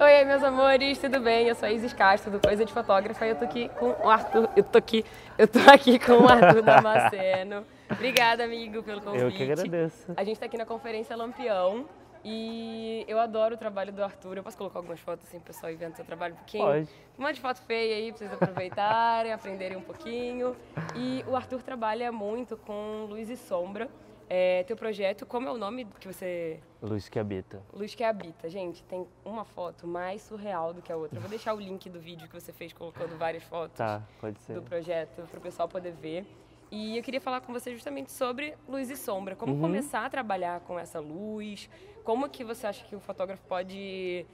Oi, meus amores, tudo bem? Eu sou a Isis Castro, do Coisa de Fotógrafa, e eu tô aqui com o Arthur. Eu tô aqui, eu tô aqui com o Arthur Damasceno. Obrigada, amigo, pelo convite. Eu que agradeço. A gente tá aqui na Conferência Lampião. E eu adoro o trabalho do Arthur. Eu posso colocar algumas fotos assim, pro pessoal ir vendo seu trabalho um pouquinho? Pode. Um monte de foto feia aí pra vocês aproveitarem, aprenderem um pouquinho. E o Arthur trabalha muito com luz e sombra. É, teu projeto, como é o nome que você. Luz que habita. Luz que habita. Gente, tem uma foto mais surreal do que a outra. Eu vou deixar o link do vídeo que você fez colocando várias fotos Tá, do projeto para o pessoal poder ver. E eu queria falar com você justamente sobre luz e sombra. Como Uhum. começar a trabalhar com essa luz? Como que você acha que o fotógrafo pode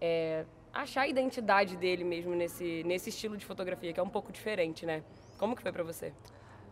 é, achar a identidade dele mesmo nesse, nesse estilo de fotografia, que é um pouco diferente, né? Como que foi para você?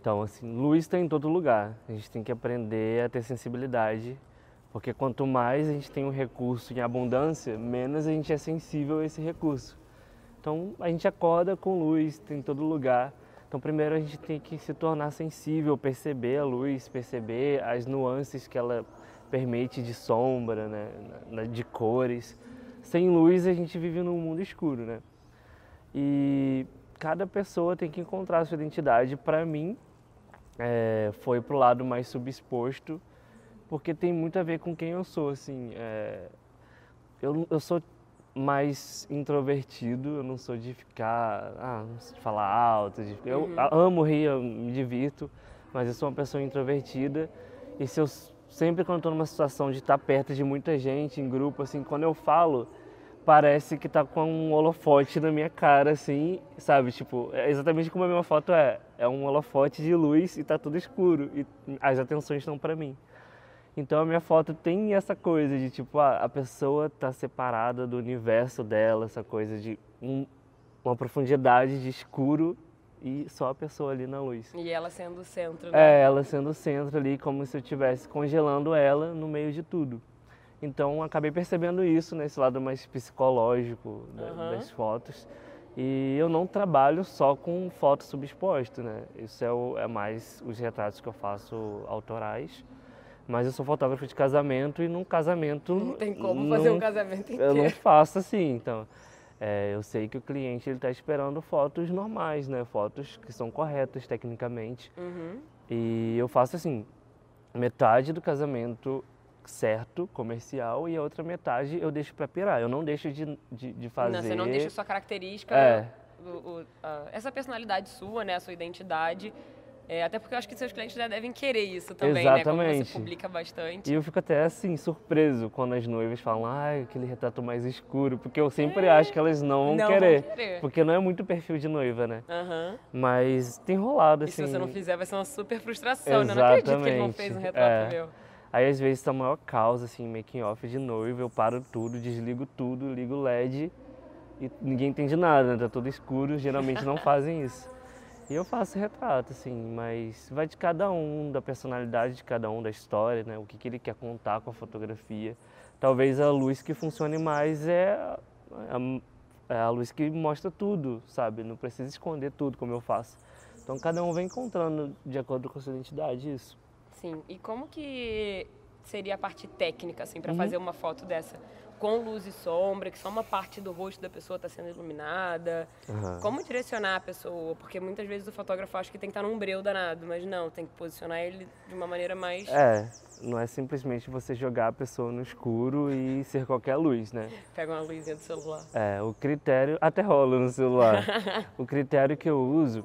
Então, assim, luz está em todo lugar. A gente tem que aprender a ter sensibilidade, porque quanto mais a gente tem um recurso em abundância, menos a gente é sensível a esse recurso. Então, a gente acorda com luz, tem em todo lugar. Então, primeiro a gente tem que se tornar sensível, perceber a luz, perceber as nuances que ela permite de sombra, né, de cores. Sem luz a gente vive num mundo escuro, né? E cada pessoa tem que encontrar a sua identidade. Para mim, é, foi pro lado mais subexposto, porque tem muito a ver com quem eu sou, assim. é, eu, eu sou mais introvertido, eu não sou de ficar, ah, não sei, de falar alto, de- eu Uhum. amo rir, eu me divirto, mas eu sou uma pessoa introvertida e se eu sempre quando estou numa situação de estar perto de muita gente, em grupo, assim, quando eu falo, parece que tá com um holofote na minha cara, assim, sabe? Tipo, é exatamente como a minha foto é. É um holofote de luz e tá tudo escuro e as atenções estão para mim. Então a minha foto tem essa coisa de tipo, ah, a pessoa tá separada do universo dela, essa coisa de um- uma profundidade de escuro e só a pessoa ali na luz. E ela sendo o centro, né? É, ela sendo o centro ali, como se eu estivesse congelando ela no meio de tudo. Então acabei percebendo isso nesse lado mais psicológico da- Aham. das fotos. E eu não trabalho só com foto subexposta, né? Isso é, o- é mais os retratos que eu faço autorais. Mas eu sou fotógrafo de casamento e num casamento. Não tem como fazer um não- casamento Eu não inteiro. faço assim, então. é, eu sei que o cliente está esperando fotos normais, né? Fotos que são corretas tecnicamente. Uhum. E eu faço assim, metade do casamento certo, comercial, e a outra metade eu deixo para pirar. Eu não deixo de, de, de fazer. Não, você não deixa sua característica, É. o- o- a- essa personalidade sua, né, a sua identidade. É, até porque eu acho que seus clientes já devem querer isso também, né? Como Exatamente. você publica bastante. E eu fico até assim, surpreso quando as noivas falam, ai, aquele retrato mais escuro, porque eu sempre acho que elas não vão Não vão querer. querer. Porque não é muito perfil de noiva, né? Aham. Mas tem rolado E se assim. você não fizer, vai ser uma super frustração, né? Eu Não acredito que ele não Exatamente. fez um retrato É. meu. Aí às vezes tá a maior causa, assim, making off de noiva, eu paro tudo, desligo tudo, ligo o LED e ninguém entende nada, né? Tá tudo escuro, geralmente não fazem isso. E eu faço retrato, assim, mas vai de cada um, da personalidade de cada um, da história, né? O que, que ele quer contar com a fotografia. Talvez a luz que funcione mais é a, é a luz que mostra tudo, sabe? Não precisa esconder tudo como eu faço. Então cada um vai encontrando de acordo com a sua identidade isso. Sim. E como que seria a parte técnica, assim, Uhum. para fazer uma foto dessa? Com luz e sombra, que só uma parte do rosto da pessoa está sendo iluminada. Aham. Como direcionar a pessoa? Porque muitas vezes o fotógrafo acha que tem que estar num breu danado, mas não, tem que posicionar ele de uma maneira mais. É, não é simplesmente você jogar a pessoa no escuro e ser qualquer luz, né? Pega uma luzinha do celular. É, o critério até rola no celular. o critério que eu uso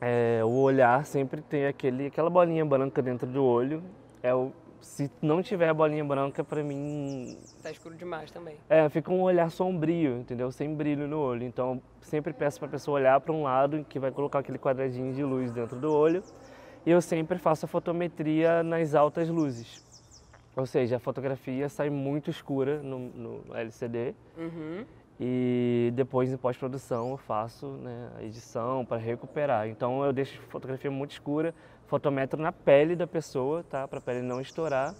é o olhar sempre tem aquele aquela bolinha branca dentro do olho. É o se não tiver a bolinha branca para mim Tá escuro demais também. é, fica um olhar sombrio, entendeu? Sem brilho no olho. Então, sempre peço para a pessoa olhar para um lado que vai colocar aquele quadradinho de luz dentro do olho. E eu sempre faço a fotometria nas altas luzes. Ou seja, a fotografia sai muito escura no, no LCD Uhum. E depois em pós-produção eu faço né, a edição para recuperar. Então eu deixo a fotografia muito escura, fotometro na pele da pessoa, tá? Para a pele não estourar.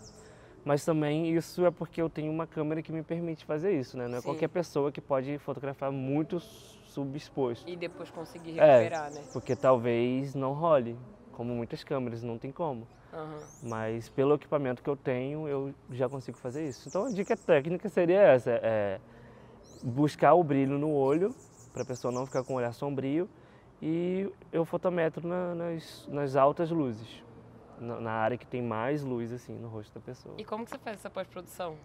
Mas também isso é porque eu tenho uma câmera que me permite fazer isso, né? Não é Sim. qualquer pessoa que pode fotografar muito subexposto. E depois conseguir É, recuperar, né? porque talvez não role, como muitas câmeras, não tem como. Aham. Mas pelo equipamento que eu tenho, eu já consigo fazer isso. Então a dica técnica seria essa, é buscar o brilho no olho, para a pessoa não ficar com o olhar sombrio, e eu fotometro na, nas, nas altas luzes, na, na, área que tem mais luz assim no rosto da pessoa. E como que você faz essa pós-produção?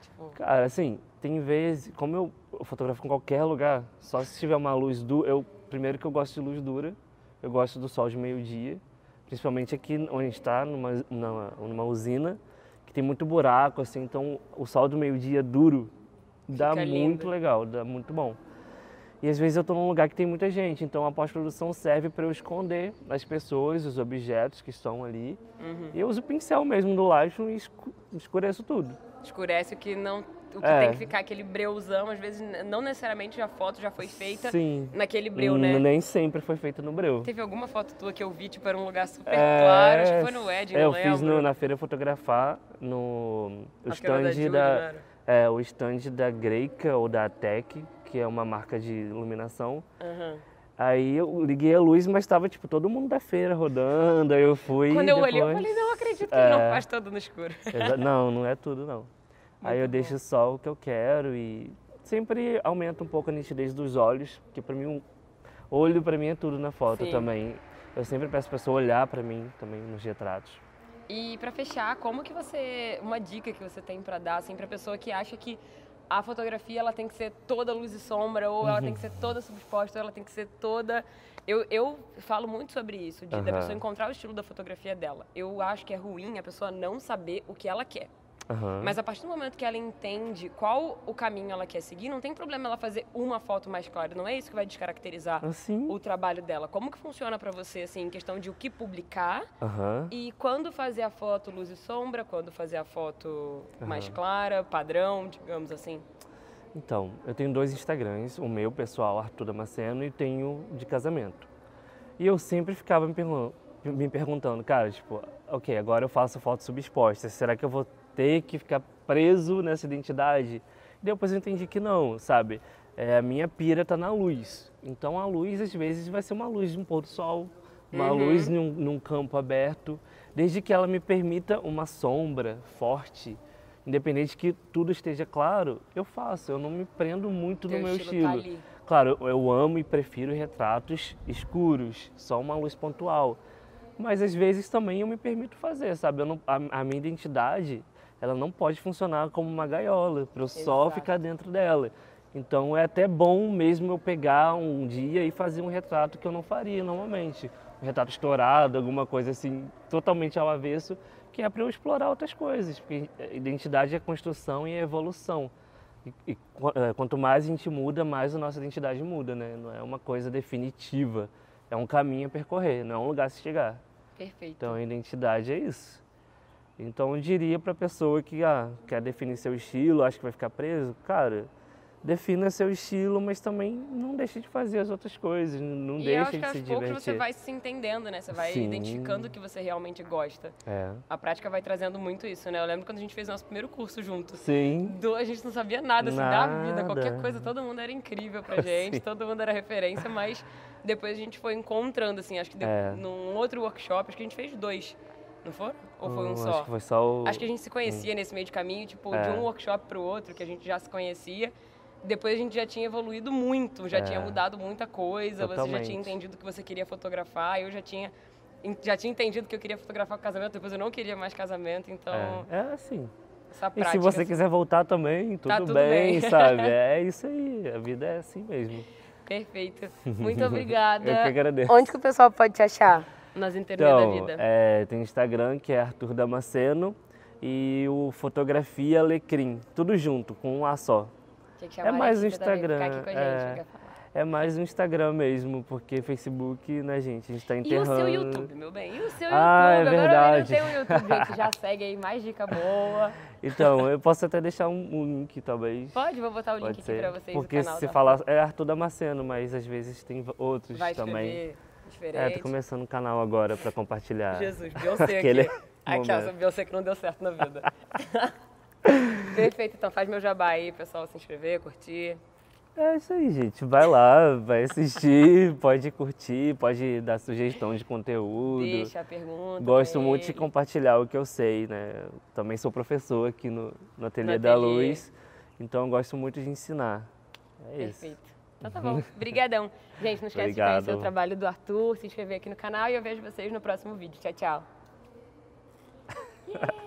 Tipo... Cara, assim, tem vezes, como eu, eu fotografo em qualquer lugar, só se tiver uma luz dura, eu primeiro que eu gosto de luz dura, eu gosto do sol de meio-dia, principalmente aqui onde a gente está, numa, numa, numa usina, que tem muito buraco, assim, então o sol do meio-dia duro dá Fica muito lindo. legal, dá muito bom. E às vezes eu estou num lugar que tem muita gente, então a pós-produção serve para eu esconder as pessoas, os objetos que estão ali. Uhum. E eu uso o pincel mesmo do Lightroom e escureço tudo. Escurece o que não o que é. tem que ficar aquele breuzão, às vezes não necessariamente a foto já foi feita Sim. naquele breu, né? Nem sempre foi feita no breu. Teve alguma foto tua que eu vi, tipo, era um lugar super é... claro, acho que foi no Ed, é, eu lembro. fiz no, na feira fotografar no stand da, Judy, da é, o stand da Greica ou da Tech, que é uma marca de iluminação. Uhum. Aí eu liguei a luz, mas estava tipo todo mundo da feira rodando, aí eu fui. Quando eu depois... olhei, eu falei, não acredito que é... não faz todo no escuro. Não, não é tudo não. Muito aí eu bom. deixo só o que eu quero e sempre aumenta um pouco a nitidez dos olhos, que para mim, o olho para mim é tudo na foto Sim. também. Eu sempre peço a pessoa olhar para mim também nos retratos. E para fechar, como que você, uma dica que você tem para dar assim para pessoa que acha que a fotografia ela tem que ser toda luz e sombra, ou ela tem que ser toda subexposta, ou ela tem que ser toda. Eu, eu falo muito sobre isso, de, uhum. da pessoa encontrar o estilo da fotografia dela. Eu acho que é ruim a pessoa não saber o que ela quer. Uhum. Mas a partir do momento que ela entende qual o caminho ela quer seguir, não tem problema ela fazer uma foto mais clara. Não é isso que vai descaracterizar assim? o trabalho dela. Como que funciona para você, assim, em questão de o que publicar uhum. e quando fazer a foto luz e sombra, quando fazer a foto uhum. mais clara, padrão, digamos assim? Então, eu tenho dois Instagrams, o meu pessoal, Arthur Damasceno, e tenho de casamento. E eu sempre ficava me, me perguntando, cara, tipo, ok, agora eu faço foto subexposta, será que eu vou ter que ficar preso nessa identidade. E depois eu entendi que não, sabe? É, a minha pira está na luz. Então a luz às vezes vai ser uma luz de um pôr do sol, uma uhum. luz num, num, campo aberto, desde que ela me permita uma sombra forte, independente que tudo esteja claro, eu faço. Eu não me prendo muito Teu no meu estilo. estilo. Tá claro, eu amo e prefiro retratos escuros, só uma luz pontual. Mas às vezes também eu me permito fazer, sabe? Não, a, a minha identidade ela não pode funcionar como uma gaiola, para eu só ficar dentro dela. Então é até bom mesmo eu pegar um dia e fazer um retrato que eu não faria normalmente. Um retrato estourado, alguma coisa assim, totalmente ao avesso, que é para eu explorar outras coisas. Porque identidade é construção e é evolução. E, e é, quanto mais a gente muda, mais a nossa identidade muda, né? Não é uma coisa definitiva. É um caminho a percorrer, não é um lugar a se chegar. Perfeito. Então a identidade é isso. Então eu diria para a pessoa que ah, quer definir seu estilo, acha que vai ficar preso, cara, defina seu estilo, mas também não deixe de fazer as outras coisas, não e deixe de se divertir. E poucos você vai se entendendo, né? Você vai Sim. identificando o que você realmente gosta. É. A prática vai trazendo muito isso, né? Eu lembro quando a gente fez nosso primeiro curso junto. Sim. Do, a gente não sabia nada, assim, nada. da vida, qualquer coisa, todo mundo era incrível pra gente, Sim. todo mundo era referência, mas depois a gente foi encontrando, assim, acho que é. num outro workshop, acho que a gente fez dois não foi? Ou foi um hum, só? Acho que foi só o... Acho que a gente se conhecia hum. nesse meio de caminho, tipo, é. de um workshop para o outro, que a gente já se conhecia. Depois a gente já tinha evoluído muito, já é. tinha mudado muita coisa, Totalmente. você já tinha entendido que você queria fotografar, eu já tinha já tinha entendido que eu queria fotografar casamento, depois eu não queria mais casamento, então... É, é assim. Essa prática, e se você assim. quiser voltar também, tudo, tá tudo bem, bem, sabe? É isso aí, a vida é assim mesmo. Perfeito. Muito obrigada. eu que agradeço. Onde que o pessoal pode te achar? Nas internet então, da vida? É, tem Instagram que é Arthur Damasceno e o Fotografia Alecrim, tudo junto, com um A só. É mais o Instagram. É, é mais o Instagram mesmo, porque Facebook, né, gente, a gente tá enterrando. E o seu YouTube, meu bem? E o seu ah, YouTube? É verdade. Agora eu tenho um YouTube, gente, já segue aí, mais dica boa. Então, eu posso até deixar um, um link, talvez. Pode, vou botar o link aqui pra vocês Porque se falar, é Arthur Damasceno, mas às vezes tem outros Vai também diferente. É, tô começando um canal agora para compartilhar. Jesus, Beyoncé aqui. Aquela Beyoncé que não deu certo na vida. Perfeito, então faz meu jabá aí, pessoal, se inscrever, curtir. É isso aí, gente. Vai lá, vai assistir, pode curtir, pode dar sugestão de conteúdo. Deixa a pergunta. Gosto muito ele. de compartilhar o que eu sei, né? Também sou professor aqui no, no Ateliê no da Luz, então gosto muito de ensinar. É isso. Então tá bom. Obrigadão. Gente, não esquece Obrigado. de conhecer o trabalho do Arthur, se inscrever aqui no canal e eu vejo vocês no próximo vídeo. Tchau, tchau. Yeah.